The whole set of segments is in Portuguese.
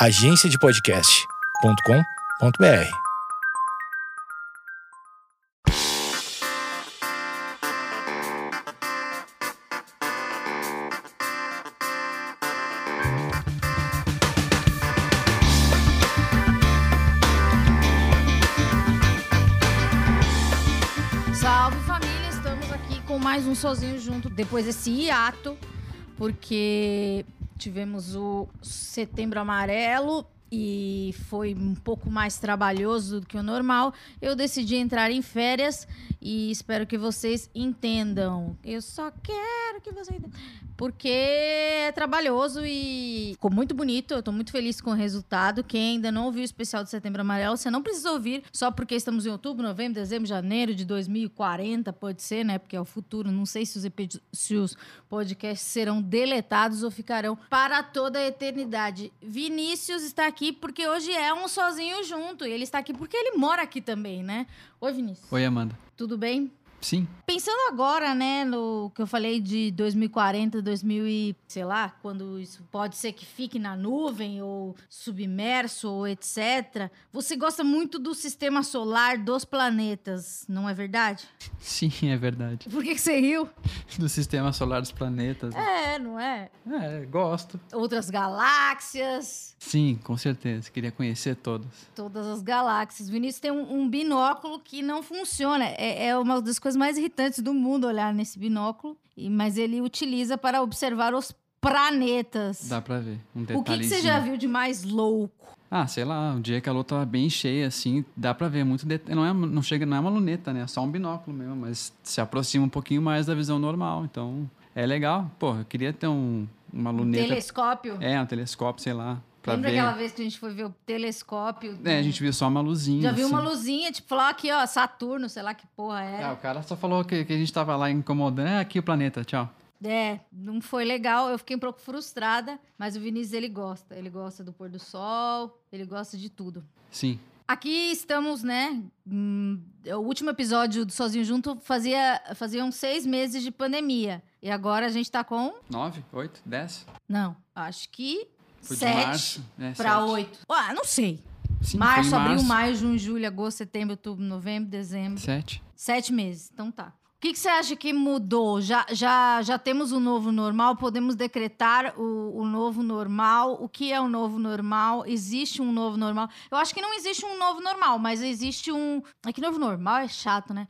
agenciadepodcast.com.br. Salve família, estamos aqui com mais um Sozinho Junto depois desse hiato, porque tivemos o Setembro Amarelo e foi um pouco mais trabalhoso do que o normal. Eu decidi entrar em férias e espero que vocês entendam. Eu só quero que vocês entendam. Porque é trabalhoso e ficou muito bonito. Eu tô muito feliz com o resultado. Quem ainda não ouviu o especial de Setembro Amarelo, você não precisa ouvir só porque estamos em outubro, novembro, dezembro, janeiro de 2040, pode ser, né? Porque é o futuro. Não sei se os, se os podcasts serão deletados ou ficarão para toda a eternidade. Vinícius está aqui porque hoje é um sozinho junto. E ele está aqui porque ele mora aqui também, né? Oi, Vinícius. Oi, Amanda. Tudo bem? Sim, Pensando agora, né, no que eu falei de 2040, 2000 e, sei lá, quando isso pode ser que fique na nuvem ou submerso ou etc. Você gosta muito do sistema solar dos planetas, não é verdade? sim, é verdade. Por que, que você riu? Do sistema solar dos planetas. É, não é? É, gosto. Outras galáxias, Sim, com certeza. Queria conhecer todas. todas as galáxias. Vinícius tem um, um binóculo que não funciona. É, é uma das coisas mais irritantes do mundo olhar nesse binóculo. E, mas ele utiliza para observar os planetas. Dá pra ver. Um O que, que você já viu de mais louco? Ah, sei lá, um dia que a lua tava bem cheia, assim, dá pra ver muito detalhe. Não, é, não chega, não é uma luneta, né? É só um binóculo mesmo, mas se aproxima um pouquinho mais da visão normal. Então, é legal. Pô, eu queria ter um, uma luneta. Telescópio. É, um telescópio, sei lá, pra Lembra ver. aquela vez que a gente foi ver o telescópio? É, a gente viu só uma luzinha. Já viu assim. uma luzinha, tipo, falou aqui, ó, Saturno, sei lá que porra Ah, era. o cara só falou que, que a gente tava lá incomodando. É aqui o planeta, tchau. É, não foi legal. Eu fiquei um pouco frustrada, mas o Vinícius, ele gosta. Ele gosta do pôr do sol, ele gosta de tudo. Sim. Aqui estamos, né? hum, o último episódio do Sozinho Junto fazia faziam seis meses de pandemia. E agora a gente tá com. Nove, oito, dez? Não, acho que. Foi de sete março. É, pra sete. oito. Ah, não sei. Sim, março, em abril, março. maio, junho, julho, agosto, setembro, outubro, novembro, dezembro. Sete. Sete meses. Então tá. O que, que você acha que mudou? Já, já, já temos o novo normal? Podemos decretar o, o novo normal? O que é o novo normal? Existe um novo normal? Eu acho que não existe um novo normal, mas existe um. É que novo normal é chato, né?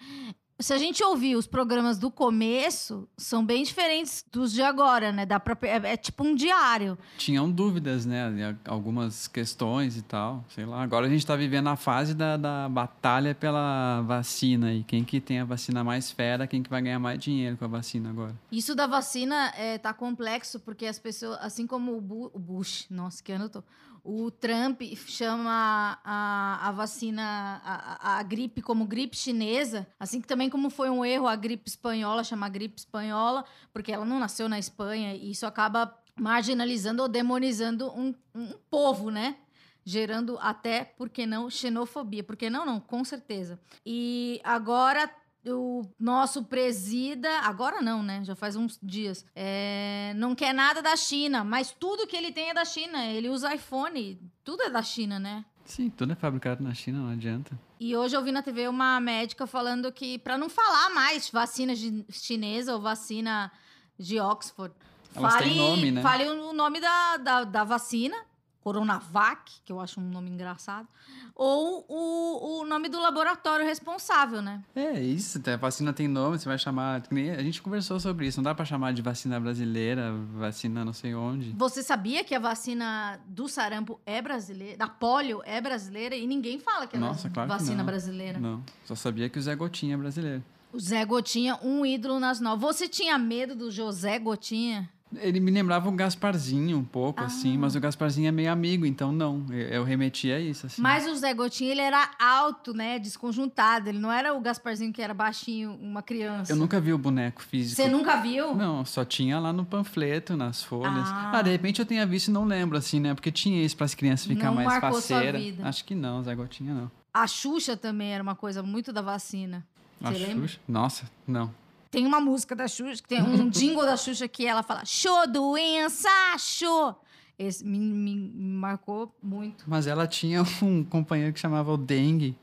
Se a gente ouvir os programas do começo, são bem diferentes dos de agora, né? Dá pra, é, é tipo um diário. Tinham dúvidas, né? Algumas questões e tal. Sei lá. Agora a gente tá vivendo a fase da, da batalha pela vacina. E quem que tem a vacina mais fera, quem que vai ganhar mais dinheiro com a vacina agora. Isso da vacina é, tá complexo, porque as pessoas, assim como o, Bu- o Bush, nossa, que ano eu tô. O Trump chama a, a vacina, a, a- gripe como gripe chinesa, assim que também como foi um erro a gripe espanhola chamar gripe espanhola, porque ela não nasceu na Espanha, e isso acaba marginalizando ou demonizando um, um povo, né? Gerando até, por que não, xenofobia. Por que não? Não, com certeza. E agora o nosso presida, agora não, né? Já faz uns dias. é, não quer nada da China, mas tudo que ele tem é da China. Ele usa iPhone, tudo é da China, né? Sim, tudo é fabricado na China, não adianta. E hoje eu vi na TV uma médica falando que para não falar mais vacina chinesa ou vacina de Oxford, Elas têm nome, né? Fale o nome da, da, da vacina, Coronavac, que eu acho um nome engraçado, ou o, o nome do laboratório responsável, né? É isso, a vacina tem nome, você vai chamar. que A gente conversou sobre isso, não dá pra chamar de vacina brasileira, vacina não sei onde. Você sabia que a vacina do sarampo é brasileira, da polio é brasileira e ninguém fala que é Nossa, claro que vacina não. brasileira? Não, só sabia que o Zé Gotinha é brasileiro. O Zé Gotinha, um ídolo nacional. Você tinha medo do José Gotinha? Ele me lembrava o Gasparzinho um pouco, assim, Ah. mas o Gasparzinho é meio amigo, então não. Eu, eu remetia a isso, assim. Mas o Zé Gotinha, ele era alto, né? Desconjuntado. Ele não era o Gasparzinho que era baixinho, uma criança. Eu nunca vi o boneco físico. Você nunca viu? Não, só tinha lá no panfleto, nas folhas. Ah. Ah, de repente eu tenha visto e não lembro, assim, né? Porque tinha isso para as crianças ficar Não mais vida. Acho que não, Zé Gotinha não. A Xuxa também era uma coisa muito da vacina. A Você lembra? Xuxa? Nossa, não. Tem uma música da Xuxa, que tem um jingle da Xuxa que ela fala: Show, doença, show. Esse me, me- me marcou muito. Mas ela tinha um companheiro que chamava o Dengue.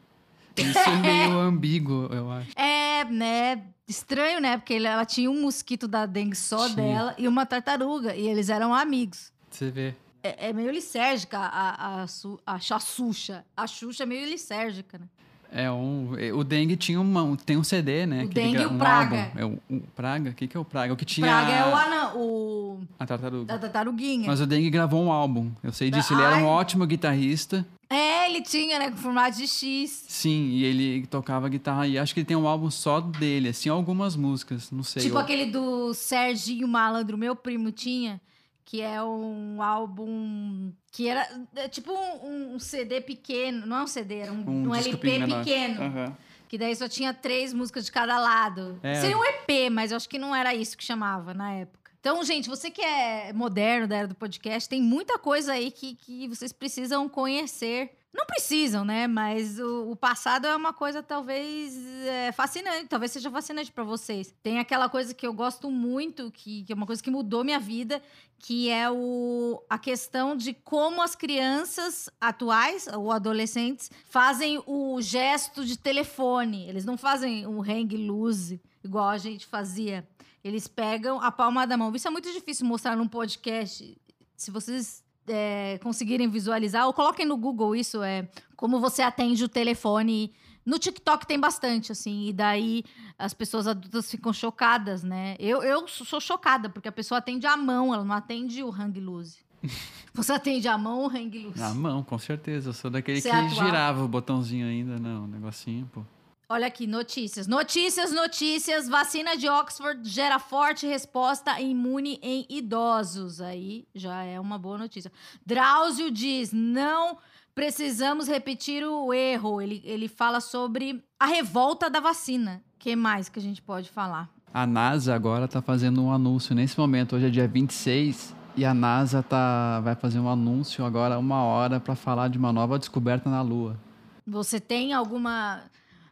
Isso é meio ambíguo, eu acho. É, né? Estranho, né? Porque ela tinha um mosquito da dengue só Tinha. dela e uma tartaruga. E eles eram amigos. Você vê. É, é meio lisérgica a, a, Su- a, Xa- Xuxa. A Xuxa é meio lisérgica, né? É um, o Dengue tinha uma, um- tem um CD, né? O Dengue e o um Praga. álbum. É o, o Praga? O que, que é o Praga? O que tinha Praga é o anão, o a tartaruga. da tartaruguinha. Mas o Dengue gravou um álbum. Eu sei disso. Ele era Ai. um ótimo guitarrista. É, ele tinha, né? Com formato de X. Sim, e ele tocava guitarra. E acho que ele tem um álbum só dele, assim, algumas músicas. Não sei. tipo eu- aquele do Serginho Malandro, meu primo tinha. Que é um álbum que era é tipo um, um CD pequeno. Não é um CD, era um, Um um LP menor. pequeno. Aham. Que daí só tinha três músicas de cada lado. É. Seria um EP, mas eu acho que não era isso que chamava na época. Então, gente, você que é moderno da era do podcast, tem muita coisa aí que, que vocês precisam conhecer. Não precisam, né? Mas o, o passado é uma coisa talvez é, fascinante, talvez seja fascinante pra vocês. Tem aquela coisa que eu gosto muito, que, que é uma coisa que mudou minha vida, que é o, a questão de como as crianças atuais ou adolescentes fazem o gesto de telefone. Eles não fazem o hang loose igual a gente fazia. Eles pegam a palma da mão. Isso é muito difícil mostrar num podcast. Se vocês é, conseguirem visualizar, ou coloquem no Google isso, é como você atende o telefone. No TikTok tem bastante, assim, e daí as pessoas adultas ficam chocadas, né? Eu, eu sou chocada, porque a pessoa atende a mão, ela não atende o hang loose. Você atende a mão ou o hang loose? Na mão, com certeza. Eu sou daquele Você que atual. girava o botãozinho ainda. Não, um negocinho, pô. Olha aqui, notícias. Notícias, notícias. Vacina de Oxford gera forte resposta imune em idosos. Aí já é uma boa notícia. Drauzio diz: não precisamos repetir o erro. Ele, ele fala sobre a revolta da vacina. O que mais que a gente pode falar? A NASA agora tá fazendo um anúncio nesse momento. Hoje é dia 26 e a NASA tá, vai fazer um anúncio agora, uma hora, para falar de uma nova descoberta na Lua. Você tem alguma.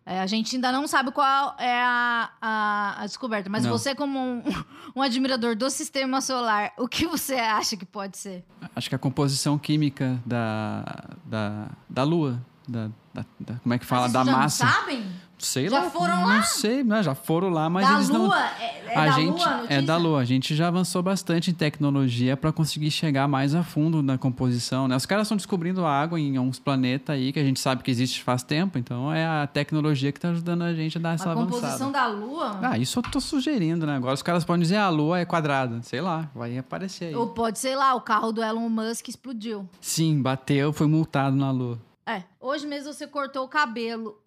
É, a gente ainda não sabe qual é a, a, a descoberta, mas Não. você, como um, um admirador do sistema solar, o que você acha que pode ser? Acho que a composição química da, da, da Lua, da, da- da- como é que fala? Mas Da já não massa. sabem? Sei Já lá. foram não lá? sei, né? já foram lá, mas da eles Lua? não. É, é a da gente Lua a é da Lua. A gente já avançou bastante em tecnologia para conseguir chegar mais a fundo na composição. Né? Os caras estão descobrindo água em uns planetas aí que a gente sabe que existe faz tempo. Então é a tecnologia que está ajudando a gente a dar essa A composição avançada. da Lua? Ah, isso eu tô sugerindo, né? Agora os caras podem dizer ah, a Lua é quadrada. Sei lá, vai aparecer aí. Ou pode, sei lá, o carro do Elon Musk explodiu. Sim, bateu, foi multado na Lua. É, hoje mesmo você cortou o cabelo.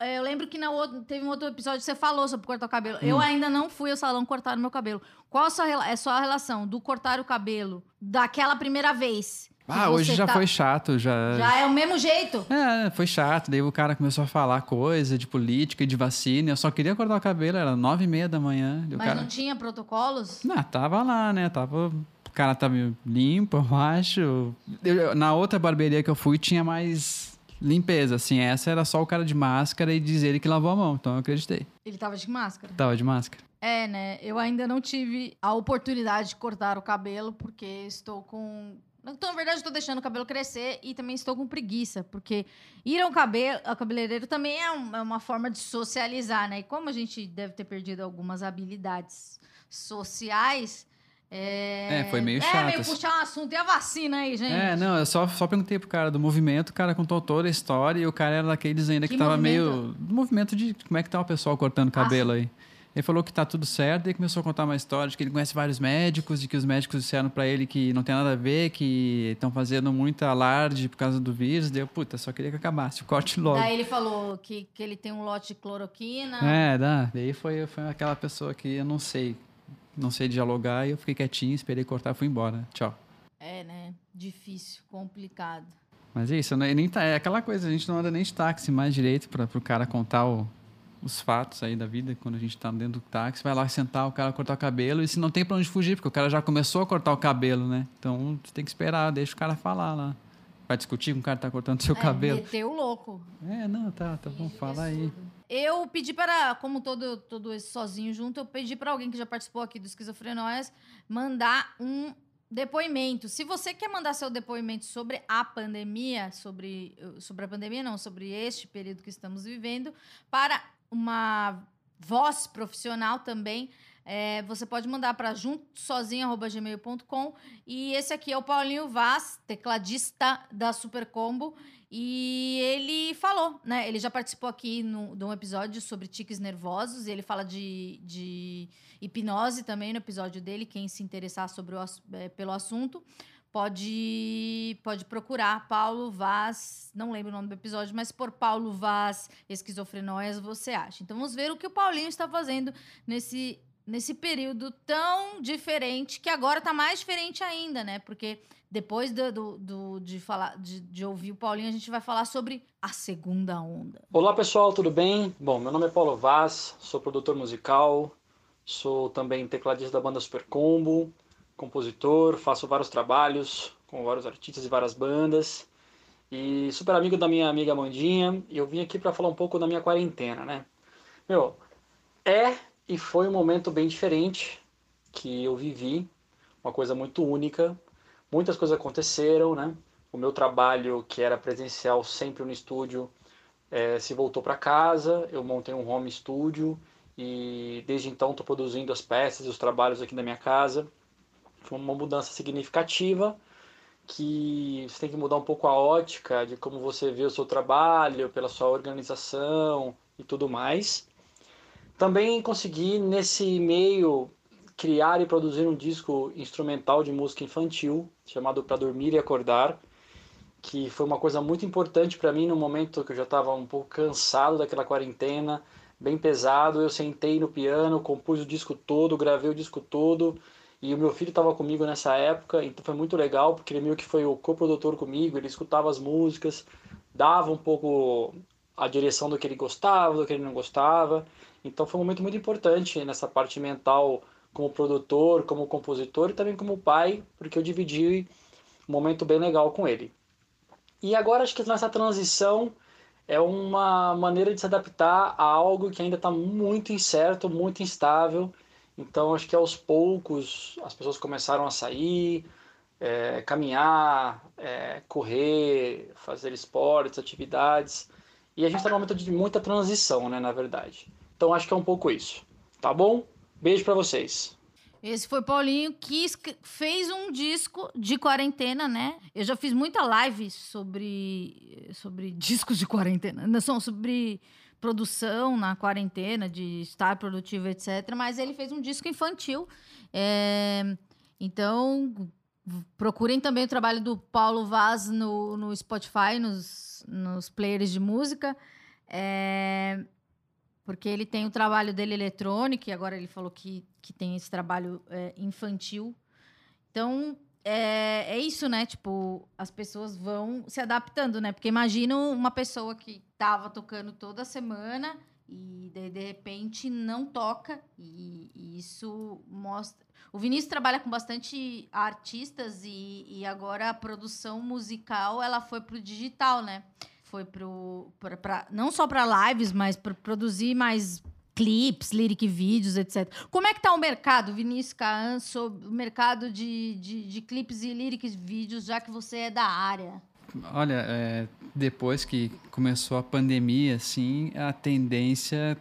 É, eu lembro que na outro, teve um outro episódio que você falou sobre cortar o cabelo. Eu Hum. ainda não fui ao salão cortar o meu cabelo. Qual a sua, é só a relação do cortar o cabelo daquela primeira vez? Ah, hoje já tá- foi chato, já. Já é o mesmo jeito? É, foi chato. Daí o cara começou a falar coisa de política e de vacina. Eu só queria cortar o cabelo, era nove e meia da manhã. Mas cara... não tinha protocolos? Não, tava lá, né? Tava. O cara tava limpo, eu acho. Eu- na outra barbearia que eu fui tinha mais limpeza, assim. Essa era só o cara de máscara e dizer ele que lavou a mão. Então eu acreditei. Ele tava de máscara. Tava de máscara. É, né? Eu ainda não tive a oportunidade de cortar o cabelo, porque estou com. Então, na verdade, estou deixando o cabelo crescer e também estou com preguiça, porque ir ao, cabelo, ao cabeleireiro também é, é uma forma de socializar, né? E como a gente deve ter perdido algumas habilidades sociais. É, É, foi meio É, chato, meio assim. puxar um assunto. E a vacina aí, gente? É, não, eu só, só perguntei pro cara do movimento, o cara contou toda a história e o cara era daqueles ainda que, Que tava movimento? Ah, meio. Do movimento de como é que tá o pessoal cortando cabelo aí. Ele falou que tá tudo certo e começou a contar uma história de que ele conhece vários médicos, de que os médicos disseram pra ele que não tem nada a ver, que estão fazendo muito alarde por causa do vírus. Deu, puta, só queria que acabasse, corte logo. Daí ele falou que, que ele tem um lote de cloroquina. É, dá. Daí foi, foi aquela pessoa que eu não sei, não sei dialogar e eu fiquei quietinho, esperei cortar e fui embora. Tchau. É, né? Difícil, complicado. Mas é isso, né? nem tá, é aquela coisa, a gente não anda nem de táxi mais direito para o cara contar o- os fatos aí da vida quando a gente tá dentro do táxi, vai lá sentar, o cara cortar o cabelo e se não tem pra onde fugir, porque o cara já começou a cortar o cabelo, né? Então você tem que esperar, deixa o cara falar lá. Vai discutir com o cara que tá cortando seu É, cabelo. meteu louco. É, não, tá, tá bom, fala aí. Eu pedi para, como todo, todo esse sozinho junto, eu pedi para alguém que já participou aqui do Esquizofrenóias mandar um depoimento. Se você quer mandar seu depoimento sobre a pandemia, sobre, sobre a pandemia, não, sobre este período que estamos vivendo, para uma voz profissional também, é, você pode mandar para juntosozinho.gmail.com. E esse aqui é o Paulinho Vaz, tecladista da Super Combo. E ele falou, né? Ele já participou aqui no, de um episódio sobre tiques nervosos. E ele fala de, de hipnose também no episódio dele. Quem se interessar sobre o, é, pelo assunto pode pode procurar Paulo Vaz, não lembro o nome do episódio, mas por Paulo Vaz esquizofrenóias você acha. Então vamos ver o que o Paulinho está fazendo nesse nesse período tão diferente, que agora tá mais diferente ainda, né? Porque depois do, do, do de, falar, de, de, ouvir o Paulinho, a gente vai falar sobre a segunda onda. Olá pessoal, tudo bem? Bom, meu nome é Paulo Vaz, sou produtor musical, sou também tecladista da banda Super Combo, compositor, faço vários trabalhos com vários artistas e várias bandas. E super amigo da minha amiga Mandinha, e eu vim aqui para falar um pouco da minha quarentena, né? Meu, é e foi um momento bem diferente que eu vivi, uma coisa muito única. Muitas coisas aconteceram, né? O meu trabalho, que era presencial sempre no estúdio, é, se voltou para casa. Eu montei um home studio e desde então estou produzindo as peças e os trabalhos aqui na minha casa. Foi uma mudança significativa que você tem que mudar um pouco a ótica de como você vê o seu trabalho, pela sua organização e tudo mais. Também consegui, nesse meio, criar e produzir um disco instrumental de música infantil, chamado Para Dormir e Acordar, que foi uma coisa muito importante para mim no momento que eu já estava um pouco cansado daquela quarentena, bem pesado. Eu sentei no piano, compus o disco todo, gravei o disco todo, e o meu filho estava comigo nessa época, então foi muito legal, porque ele meio que foi o coprodutor comigo, ele escutava as músicas, dava um pouco a direção do que ele gostava, do que ele não gostava. Então foi um momento muito importante nessa parte mental como produtor, como compositor e também como pai, porque eu dividi um momento bem legal com ele. E agora acho que nessa transição é uma maneira de se adaptar a algo que ainda está muito incerto, muito instável. Então acho que aos poucos as pessoas começaram a sair, é, caminhar, é, correr, fazer esportes, atividades. E a gente está num momento de muita transição, né, na verdade. Então acho que é um pouco isso. Tá bom? Beijo para vocês. Esse foi Paulinho que fez um disco de quarentena, né? Eu já fiz muita live sobre, sobre discos de quarentena. Não, são sobre produção na quarentena, de estar produtivo, etc. Mas ele fez um disco infantil. É, então, procurem também o trabalho do Paulo Vaz no, no Spotify, nos, nos players de música. É, porque ele tem o trabalho dele eletrônico, e agora ele falou que, que tem esse trabalho é, infantil. Então, é, é isso, né? Tipo, as pessoas vão se adaptando, né? Porque imagina uma pessoa que tava tocando toda semana e de, repente não toca, e, e, isso mostra. O Vinícius trabalha com bastante artistas e, e agora a produção musical ela foi pro digital, né? foi pro pra, pra não só para lives, mas para produzir mais clips, lyric vídeos, etc. Como é que tá o mercado, Vinícius Kaan, sobre o mercado de, de, de clipes e lyric vídeos, já que você é da área? Olha, é, depois que começou a pandemia, assim, a tendência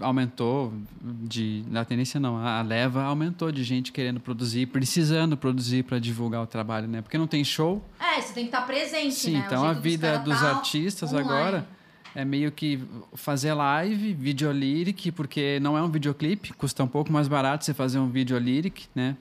aumentou de na tendência não a leva aumentou de gente querendo produzir precisando produzir para divulgar o trabalho né porque não tem show é você tem que estar presente sim né? então a vida dos, dos tá artistas online. agora é meio que fazer live, videolyric, porque não é um videoclipe, custa um pouco mais barato você fazer um videolyric, né?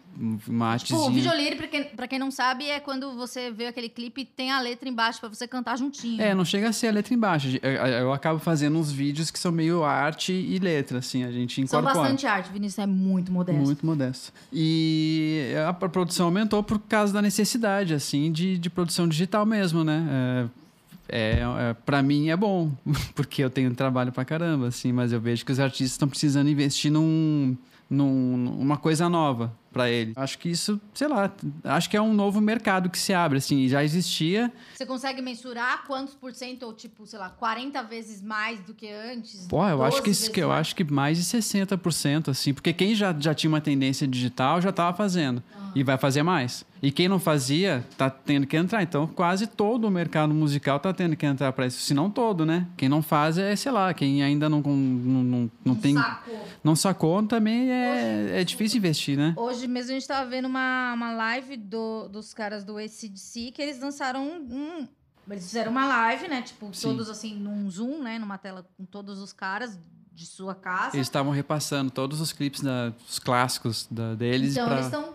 Uma artezinha. Tipo, o videolyric, pra quem, pra quem não sabe, é quando você vê aquele clipe e tem a letra embaixo para você cantar juntinho. É, não chega a ser a letra embaixo. Eu, eu, acabo fazendo uns vídeos que são meio arte e letra, assim, a gente incorpora. São bastante arte, Vinícius é muito modesto. Muito modesto. E a produção aumentou por causa da necessidade, assim, de, de produção digital mesmo, né? É, é, é para mim é bom, porque eu tenho trabalho para caramba, assim, mas eu vejo que os artistas estão precisando investir num, num, numa coisa nova para ele. Acho que isso, sei lá, acho que é um novo mercado que se abre, assim, já existia. Você consegue mensurar quantos por cento, ou tipo, sei lá, 40 vezes mais do que antes? Pô, eu acho que, isso, que eu acho que mais de 60%, assim, porque quem já, já tinha uma tendência digital já estava fazendo. Ah. E vai fazer mais. E quem não fazia, tá tendo que entrar. Então, quase todo o mercado musical tá tendo que entrar para isso. Se não todo, né? Quem não faz é, sei lá, quem ainda não, não, não, não tem. Sacou. Não sacou também é, é difícil investir, né? Hoje mesmo a gente tava vendo uma, uma live do, dos caras do ACDC que eles lançaram um, um- Eles fizeram uma live, né? Tipo, Sim. todos assim, num zoom, né? Numa tela com todos os caras de sua casa. Eles estavam repassando todos os clipes, da, os clássicos da, deles então, pra eles estão.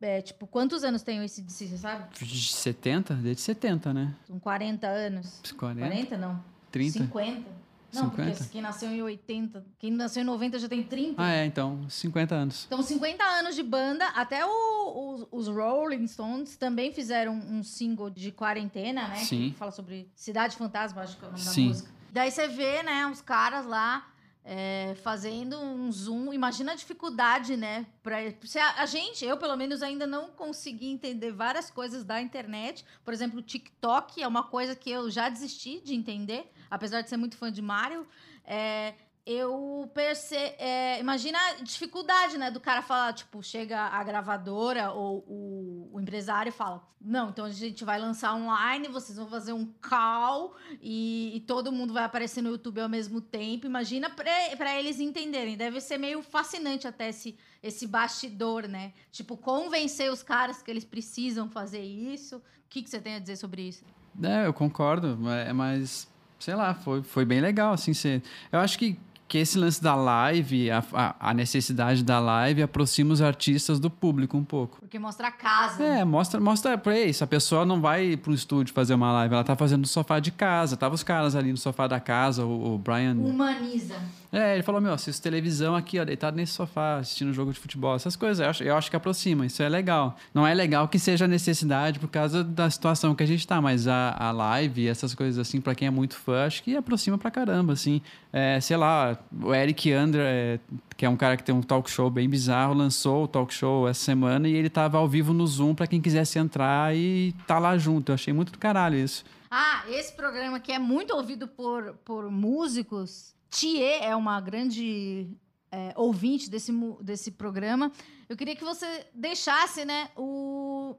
É, tipo, quantos anos tem o ACDC, você sabe? 70, desde 70, né? São 40 anos. 40, 40 não. 30. 50. Não, 50? porque quem nasceu em 80, quem nasceu em 90 já tem 30. Ah, é, então, 50 anos. Então, 50 anos de banda, até o- os- os Rolling Stones também fizeram um single de quarentena, né? Sim. Que fala sobre Cidade Fantasma, acho que é o nome Sim. da música. Daí você vê, né, os caras lá é, fazendo um zoom. Imagina a dificuldade, né? Pra, se a, a gente, eu pelo menos, ainda não consegui entender várias coisas da internet. Por exemplo, o TikTok é uma coisa que eu já desisti de entender, apesar de ser muito fã de Mario. É, eu percebo. imagina a dificuldade, né? Do cara falar, tipo, chega a gravadora ou o, o empresário fala: Não, então a gente vai lançar online, vocês vão fazer um call e, e todo mundo vai aparecer no YouTube ao mesmo tempo. Imagina para eles entenderem. Deve ser meio fascinante até esse, esse bastidor, né? Tipo, convencer os caras que eles precisam fazer isso. O que, que você tem a dizer sobre isso? É, eu concordo, mas, mas, sei lá, foi, foi bem legal, assim, ser... Eu acho que, que esse lance da live, a, a, a necessidade da live aproxima os artistas do público um pouco. Porque mostra a casa. É, mostra, mostra pra isso. A pessoa não vai para um estúdio fazer uma live, ela tá fazendo no sofá de casa. Tava os caras ali no sofá da casa, o, o Brian. Humaniza. É, ele falou: Meu, assisto televisão aqui, ó, deitado nesse sofá, assistindo jogo de futebol, essas coisas. Eu acho, eu acho que aproxima, isso é legal. Não é legal que seja necessidade por causa da situação que a gente tá, mas a, a live, essas coisas assim, pra quem é muito fã, acho que aproxima pra caramba, assim. É, sei lá, o Eric Andre, é, que é um cara que tem um talk show bem bizarro, lançou o talk show essa semana e ele tava ao vivo no Zoom pra quem quisesse entrar e tá lá junto. Eu achei muito do caralho isso. Ah, esse programa que é muito ouvido por, por músicos. Thier é uma grande é, ouvinte desse, desse programa. Eu queria que você deixasse, né, o,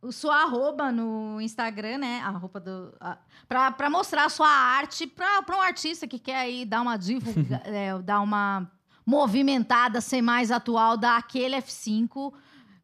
o sua arroba no Instagram, né? A roupa do. A, pra, pra mostrar a sua arte pra, pra um artista que quer aí dar uma divulga, é, dar uma movimentada, ser mais atual, dar aquele F5.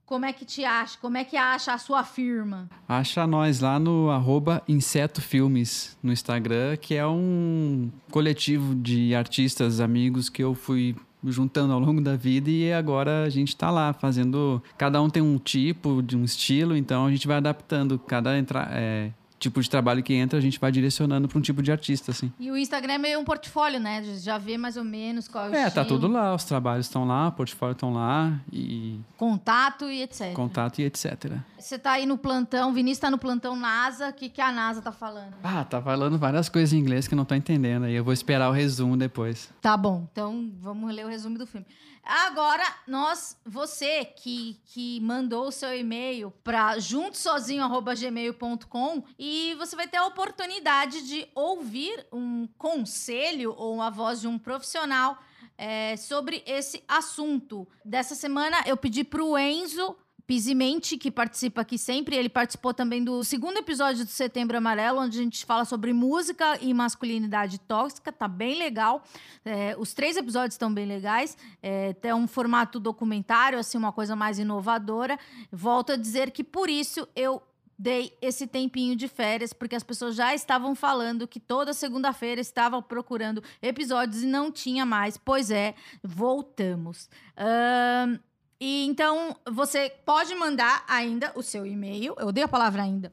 Como é que te acha? Como é que acha a sua firma? Acha nós lá no arroba Inseto Filmes no Instagram, que é um coletivo de artistas, amigos que eu fui juntando ao longo da vida e agora a gente tá lá fazendo. Cada um tem um tipo, de um estilo, então a gente vai adaptando. Cada entra, é, tipo de trabalho que entra, a gente vai direcionando para um tipo de artista, assim. E o Instagram é meio um portfólio, né? Já vê mais ou menos qual é o É, tá estilo, tudo lá, os trabalhos estão lá, o portfólio estão lá, e contato e etc. contato e etc. Você tá aí no plantão, o Vinícius tá no plantão NASA, o que, que a NASA tá falando? Ah, tá falando várias coisas em inglês que eu não tô entendendo, aí eu vou esperar o resumo depois. Tá bom, então vamos ler o resumo do filme. Agora, nós, você que, que mandou o seu e-mail para juntosozinho.gmail.com e você vai ter a oportunidade de ouvir um conselho ou a voz de um profissional é, sobre esse assunto. Dessa semana eu pedi pro Enzo Pisimente, que participa aqui sempre, ele participou também do segundo episódio do Setembro Amarelo, onde a gente fala sobre música e masculinidade tóxica, tá bem legal. É, os três episódios estão bem legais, é, um formato documentário, assim, uma coisa mais inovadora. Volto a dizer que por isso eu dei esse tempinho de férias, porque as pessoas já estavam falando que toda segunda-feira estavam procurando episódios e não tinha mais. Pois é, voltamos. Ahn, e então você pode mandar ainda o seu e-mail. Eu odeio a palavra ainda.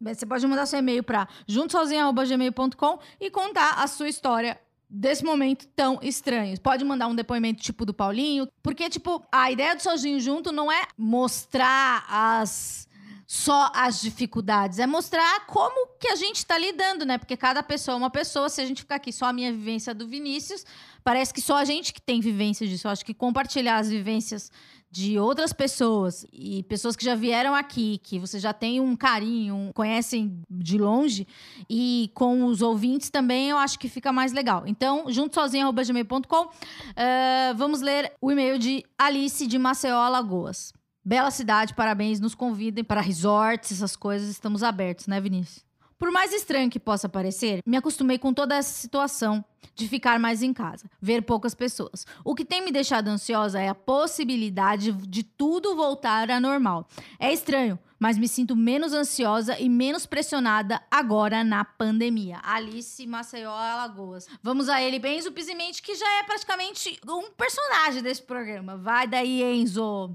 Você pode mandar seu e-mail para juntosozinho.gmail.com e contar a sua história desse momento tão estranho. Pode mandar um depoimento tipo do Paulinho, porque tipo, a ideia do sozinho junto não é mostrar as só as dificuldades, é mostrar como que a gente tá lidando, né? Porque cada pessoa é uma pessoa, se a gente ficar aqui só a minha vivência do Vinícius, parece que só a gente que tem vivência disso. Eu acho que compartilhar as vivências de outras pessoas e pessoas que já vieram aqui, que você já tem um carinho, conhecem de longe, e com os ouvintes também eu acho que fica mais legal. Então, juntosozinho.gmail.com, eh, vamos ler o e-mail de Alice de Maceió, Alagoas. Bela cidade, parabéns. Nos convidem para resorts, essas coisas. Estamos abertos, né, Vinícius? Por mais estranho que possa parecer, me acostumei com toda essa situação de ficar mais em casa, ver poucas pessoas. O que tem me deixado ansiosa é a possibilidade de tudo voltar a normal. É estranho, mas me sinto menos ansiosa e menos pressionada agora na pandemia. Alice Maceió Alagoas. Vamos a ele, Enzo Pizimente, que já é praticamente um personagem desse programa. Vai daí, Enzo.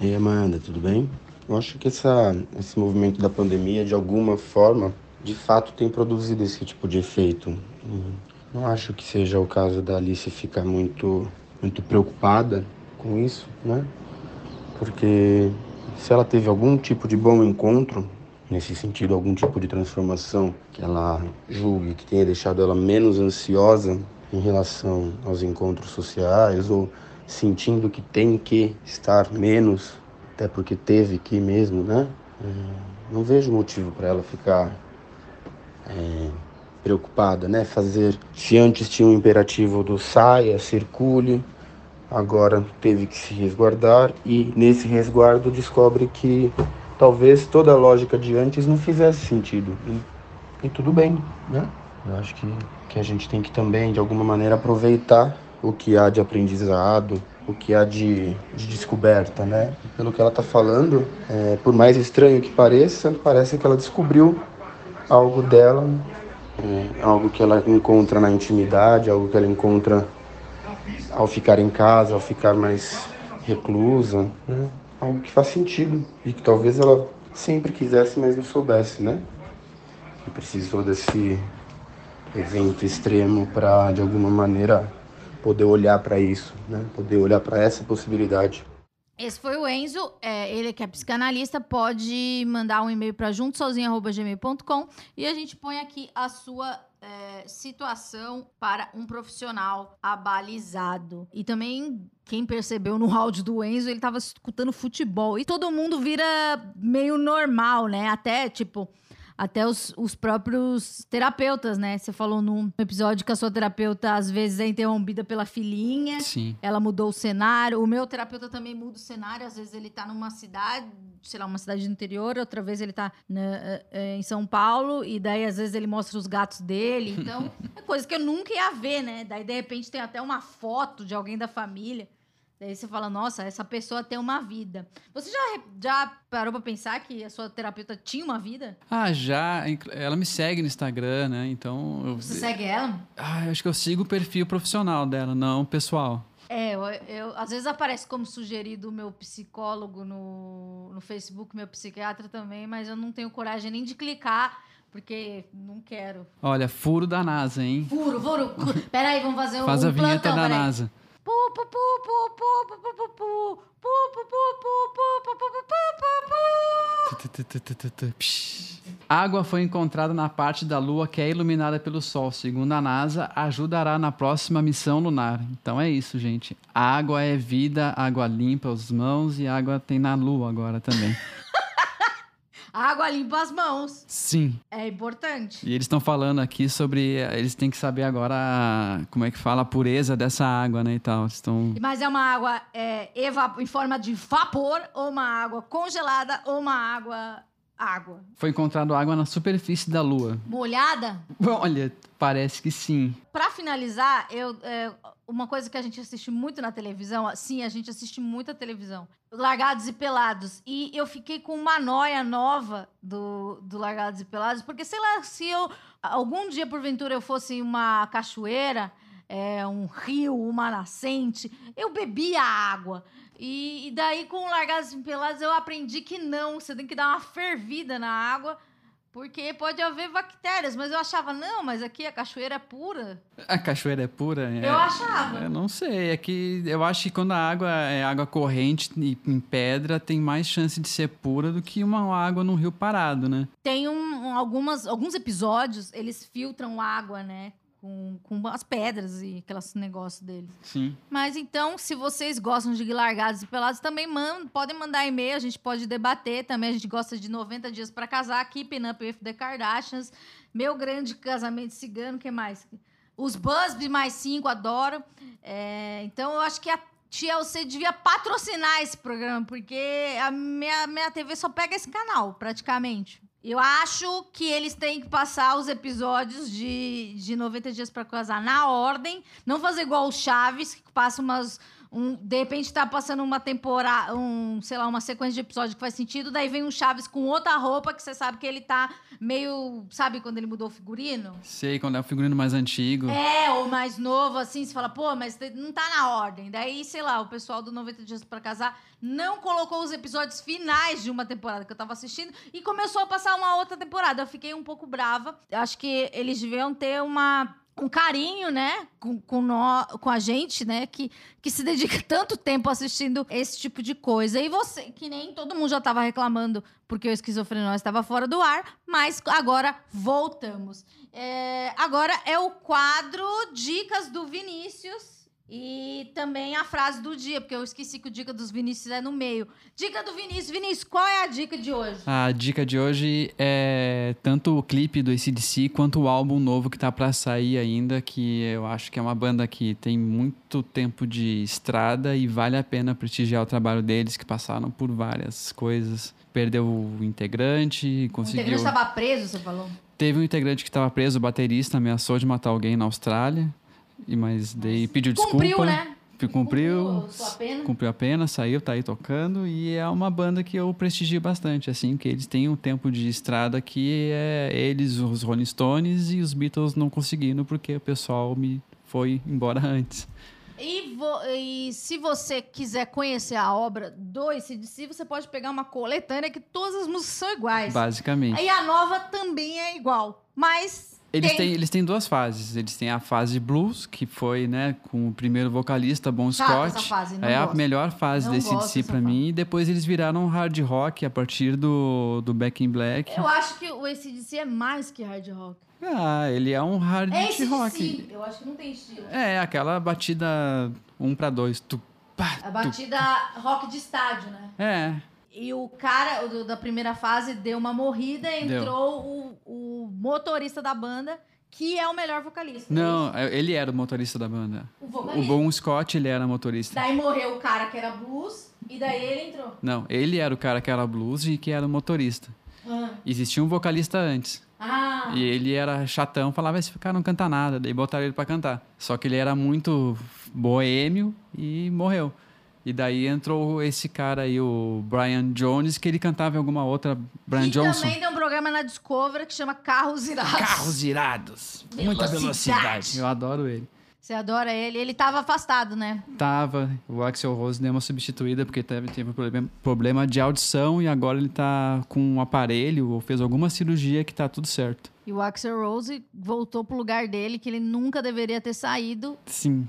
E aí, Amanda, tudo bem? Eu acho que essa, esse movimento da pandemia, de alguma forma, de fato tem produzido esse tipo de efeito. Não acho que seja o caso da Alice ficar muito, muito preocupada com isso, né? Porque se ela teve algum tipo de bom encontro, nesse sentido, algum tipo de transformação que ela julgue que tenha deixado ela menos ansiosa em relação aos encontros sociais ou sentindo que tem que estar menos, até porque teve que mesmo, né? Não vejo motivo para ela ficar é, preocupada, né? Fazer. Se antes tinha um imperativo do saia, circule, agora teve que se resguardar e nesse resguardo descobre que talvez toda a lógica de antes não fizesse sentido. E, e tudo bem, né? Eu acho que, que a gente tem que também, de alguma maneira, aproveitar o que há de aprendizado, o que há de, de descoberta, né? Pelo que ela está falando, é, por mais estranho que pareça, parece que ela descobriu algo dela, é, algo que ela encontra na intimidade, algo que ela encontra ao ficar em casa, ao ficar mais reclusa, né? algo que faz sentido e que talvez ela sempre quisesse, mas não soubesse, né? Que precisou desse evento extremo para de alguma maneira poder olhar para isso, né? Poder olhar para essa possibilidade. Esse foi o Enzo, é, ele que é psicanalista, pode mandar um e-mail para juntosozinho.gmail.com e a gente põe aqui a sua é, situação para um profissional abalizado. E também, quem percebeu no áudio do Enzo, ele estava escutando futebol. E todo mundo vira meio normal, né? Até, tipo, até os, os próprios terapeutas, né? Você falou num episódio que a sua terapeuta às vezes é interrompida pela filhinha. Sim. Ela mudou o cenário. O meu terapeuta também muda o cenário. Às vezes ele tá numa cidade, sei lá, uma cidade do interior, outra vez ele tá né, é, em São Paulo, e daí às vezes ele mostra os gatos dele. Então, é coisa que eu nunca ia ver, né? Daí, de repente, tem até uma foto de alguém da família. Daí você fala, nossa, essa pessoa tem uma vida. Você já, já parou pra pensar que a sua terapeuta tinha uma vida? Ah, já. Ela me segue no Instagram, né? Então. Eu... Você segue ela? Ah, eu acho que eu sigo o perfil profissional dela, não pessoal. É, eu, eu, às vezes aparece como sugerido o meu psicólogo no, no Facebook, meu psiquiatra também, mas eu não tenho coragem nem de clicar, porque não quero. Olha, furo da NASA, hein? Furo, furo. Peraí, vamos fazer um Faz a vinheta plantão, da. NASA. Água foi encontrada na parte da Lua que é iluminada pelo Sol. Segundo a NASA, ajudará na próxima missão lunar. Então é isso, gente. Água é vida, água limpa as mãos e água tem na Lua agora também. Água limpa as mãos. Sim. É importante. E eles estão falando aqui sobre. Eles têm que saber agora a- como é que fala a pureza dessa água, né? E tal. Estão. Mas é uma água é, eva- em forma de vapor, ou uma água congelada, ou uma água. Água. Foi encontrado água na superfície da Lua. Molhada? Olha, parece que sim. Pra finalizar, eu, é, uma coisa que a gente assiste muito na televisão, sim, a gente assiste muita televisão. Largados e Pelados. E eu fiquei com uma noia nova do, do Largados e Pelados, porque sei lá, se eu algum dia, porventura, eu fosse em uma cachoeira, é, um rio, uma nascente, eu bebia água. E, e daí, com o Largados e Pelados, eu aprendi que não, você tem que dar uma fervida na água. Porque pode haver bactérias, mas eu achava, não, mas aqui a cachoeira é pura. A cachoeira é pura? É, Eu achava. Eu não sei. É que eu acho que quando a água é água corrente e em pedra, tem mais chance de ser pura do que uma água num rio parado, né? Tem um, um- algumas, alguns episódios, eles filtram água, né? Com, com as pedras e aqueles negócios deles. Sim. Mas então, se vocês gostam de largados e pelados, também mandam, podem mandar e-mail, a gente pode debater também. A gente gosta de 90 dias pra casar, Keeping Up with the Kardashians, Meu Grande Casamento Cigano, o que mais? Os Busby mais cinco, adoro. É, então, eu acho que a- tia, você devia patrocinar esse programa, porque a minha, minha TV só pega esse canal, praticamente. Eu acho que eles têm que passar os episódios de, de 90 Dias pra Casar na ordem. Não fazer igual o Chaves, que passa umas. Um, de repente tá passando uma temporada, um, sei lá, uma sequência de episódio que faz sentido, daí vem um Chaves com outra roupa que você sabe que ele tá meio. Sabe quando ele mudou o figurino? Sei, quando é o figurino mais antigo. É, ou mais novo, assim, você fala, pô, mas não tá na ordem. Daí, sei lá, o pessoal do 90 Dias pra Casar não colocou os episódios finais de uma temporada que eu tava assistindo e começou a passar uma outra temporada. Eu fiquei um pouco brava. Eu acho que eles deviam ter uma. Um carinho, né? Com, com, com a gente, né? Que, que se dedica tanto tempo assistindo esse tipo de coisa. E você, que nem todo mundo já tava reclamando porque o esquizofrenóis estava fora do ar, mas agora voltamos. É, agora é o quadro Dicas do Vinícius. E também a frase do dia, porque eu esqueci que o dica dos Vinícius é no meio. Dica do Vinícius. Vinícius, qual é a dica de hoje? A dica de hoje é tanto o clipe do ACDC quanto o álbum novo que tá pra sair ainda, que eu acho que é uma banda que tem muito tempo de estrada e vale a pena prestigiar o trabalho deles, que passaram por várias coisas. Perdeu o integrante, O conseguiu. integrante estava preso, você falou? Teve um integrante que estava preso, o baterista, ameaçou de matar alguém na Austrália, e mas daí pediu desculpa. Cumpriu, né? Cumpriu, pena. cumpriu a pena, saiu, tá aí tocando e é uma banda que eu prestigio bastante, assim, que eles têm um tempo de estrada que é eles, os Rolling Stones e os Beatles não conseguiram porque o pessoal me foi embora antes. E, vo- e se você quiser conhecer a obra do ACDC, você pode pegar uma coletânea que todas as músicas são iguais. Basicamente. E a nova também é igual. Mas. Eles têm, eles têm duas fases. Eles têm a fase blues, que foi, né, com o primeiro vocalista, Bon Scott. fase, é a gosto. melhor fase Não desse DC pra fase. mim. E depois eles viraram hard rock a partir do, do Back in Black. Eu acho que o ACDC é mais que hard rock. Ah, ele é um hard É ACDC. rock. Eu acho que não tem estilo. É, aquela batida um pra dois. Tu, pá, A tu. batida rock de estádio, né? É, E o cara o do- da primeira fase deu uma morrida, entrou o, o motorista da banda, que é o melhor vocalista. não, ele era o motorista da banda. O O vocalista. Bon Scott, ele era motorista. Daí morreu o cara que era blues, e daí ele entrou. Não, ele era o cara que era blues e que era o motorista. Ah. Existia um vocalista antes. Ah. E ele era chatão, falava, esse cara não canta nada. Daí botaram ele pra cantar. Só que ele era muito boêmio e morreu. E daí entrou esse cara aí, o Brian Jones, que ele cantava em alguma outra. Brian e Johnson. também tem um programa na Discovery que chama Carros Irados. Carros irados. Muita Velocidade. velocidade. Eu adoro ele. Você adora ele. Ele tava afastado, né? Tava, o Axel Rose deu uma substituída porque teve, teve um problema, problema de audição e agora ele tá com um aparelho ou fez alguma cirurgia que tá tudo certo. E o Axel Rose voltou pro lugar dele, que ele nunca deveria ter saído. Sim.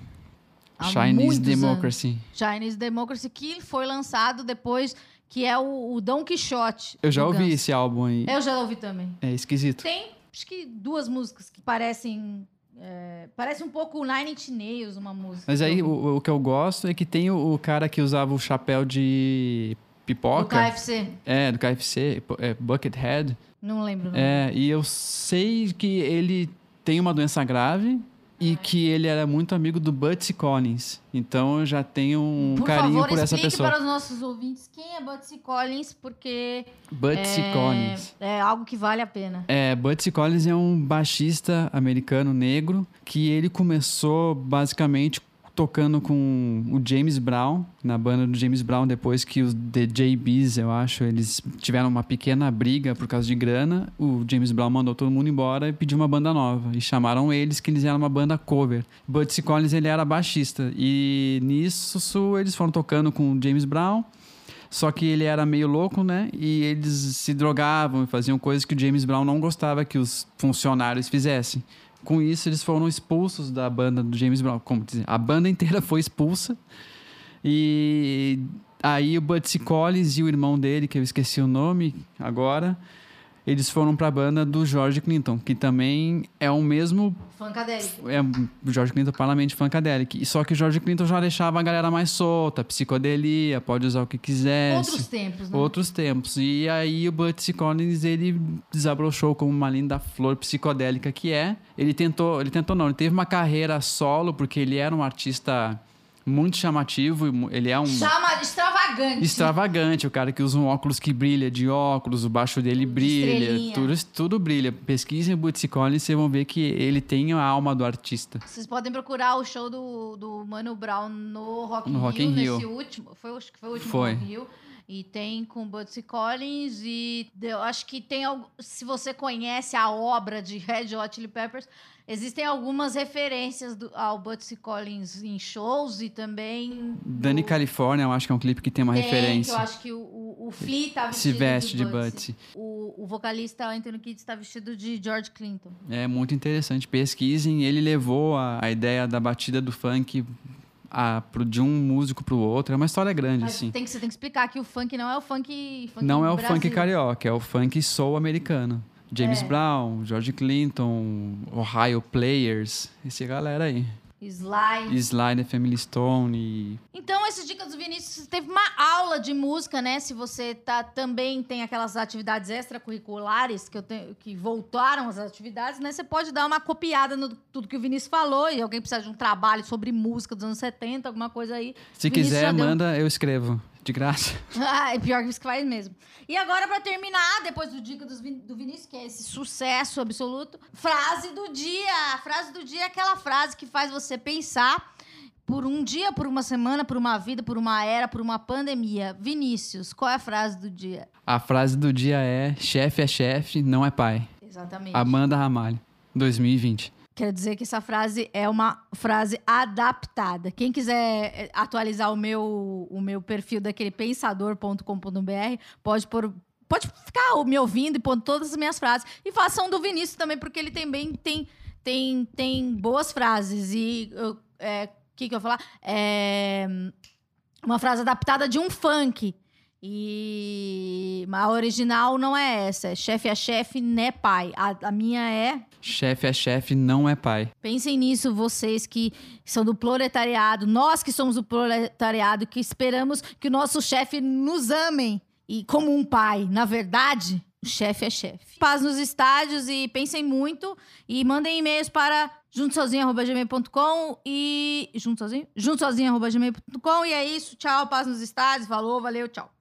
Chinese Democracy. Chinese Democracy, que foi lançado depois, que é o, o Don Quixote. Eu já do ouvi Guns. esse álbum aí. Eu já ouvi também. É esquisito. Tem, acho que duas músicas que parecem... é, parece um pouco Nine Inch Nails, uma música. Mas aí o, o que eu gosto é que tem o, o cara que usava o chapéu de Do pipoca. KFC. É, do KFC, é, Buckethead. Não lembro. É, e eu sei que ele tem uma doença grave e que ele era muito amigo do Butsy Collins. Então eu já tenho um por carinho favor, por essa explique pessoa. para os nossos ouvintes quem é Butsy Collins, porque Butsy é, Collins. é algo que vale a pena. É, Butsy Collins é um baixista americano negro que ele começou basicamente tocando com o James Brown, na banda do James Brown, depois que os The JBs, eu acho, eles tiveram uma pequena briga por causa de grana. O James Brown mandou todo mundo embora e pediu uma banda nova. E chamaram eles que eles eram uma banda cover. Butsy Collins, ele era baixista. E nisso eles foram tocando com o James Brown. Só que ele era meio louco, né? E eles se drogavam e faziam coisas que o James Brown não gostava que os funcionários fizessem. Com isso, eles foram expulsos da banda do James Brown. Como dizer, a banda inteira foi expulsa. E aí o Butsy Collins e o irmão dele, que eu esqueci o nome agora, eles foram pra banda do George Clinton, que também é o mesmo Funkadelic. é o George Clinton Parlamento Funkadelic. E Só que o George Clinton já deixava a galera mais solta, psicodelia, pode usar o que quiser. Outros tempos, né? Outros tempos. E aí o Butsy Collins, ele desabrochou como uma linda flor psicodélica que é. Ele tentou, ele tentou não, ele teve uma carreira solo porque ele era um artista Muito chamativo. e Ele é um. Chama extravagante. Extravagante, o cara que usa um óculos que brilha de óculos, o baixo dele brilha, tudo, tudo brilha. Pesquisem Bootsy Collins, vocês vão ver que ele tem a alma do artista. Vocês podem procurar o show do, do Mano Brown no Rock in No Rock in Rio. nesse último. Foi, acho que foi o último Foi. Rock Rio. E tem com Bootsy Collins e eu acho que tem algo, se você conhece a obra de Red Hot Chili Peppers, existem algumas referências do, ao Bootsy Collins em shows e também Dani do- California, eu acho que é um clipe que tem uma tem, referência. Eu acho que o, o, o Flea tá vestido Se veste de. Bootsy. O, o vocalista Anthony Kidd está vestido de George Clinton. É muito interessante. Pesquisem. Ele levou a, a ideia da batida do funk a, pro, de um músico pro outro. É uma história grande, Mas assim. tem que, você tem que explicar que o funk não é o funk. funk Não é o Brasil. funk carioca, é o funk soul americano. James É. Brown, George Clinton, Ohio Players, essa galera aí. Slide. Slide, Family Stone e Então, esse Dica dos Vinícius teve uma aula de música, né? Se você tá, também tem aquelas atividades extracurriculares que, eu tenho, que voltaram as atividades, né? Você pode dar uma copiada no tudo que o Vinícius falou e alguém precisa de um trabalho sobre música dos anos 70, alguma coisa aí. Se Vinícius quiser, deu- manda, eu escrevo. De graça. Ah, é pior que isso que faz mesmo. E agora, pra terminar, depois do Dica Vin- do Vinícius, que é esse sucesso absoluto, frase do dia. A frase do dia é aquela frase que faz você pensar por um dia, por uma semana, por uma vida, por uma era, por uma pandemia. Vinícius, qual é a frase do dia? A frase do dia é: chefe é chefe, não é pai. Exatamente. Amanda Ramalho, 2020. Quero dizer que essa frase é uma frase adaptada. Quem quiser eh, atualizar o meu, o meu perfil daquele pensador.com.br, pode pôr. Pode ficar me ouvindo e pondo todas as minhas frases. E façam do Vinícius também, porque ele também tem, tem, tem boas frases. E eu- é, o que, que eu ia falar? É, uma frase adaptada de um funk. E a original não é essa. É chefe é chefe, né, pai. A, a minha é Chefe é chefe, não é pai. Pensem nisso, vocês que são do proletariado, nós que somos do proletariado, que esperamos que o nosso chefe nos amem e como um pai. Na verdade, o chefe é chefe. Paz nos estádios e pensem muito e mandem e-mails para juntosozinho.gmail.com e junto sozinho? juntosozinho.gmail.com e é isso. Tchau, paz nos estádios. Falou, valeu, tchau.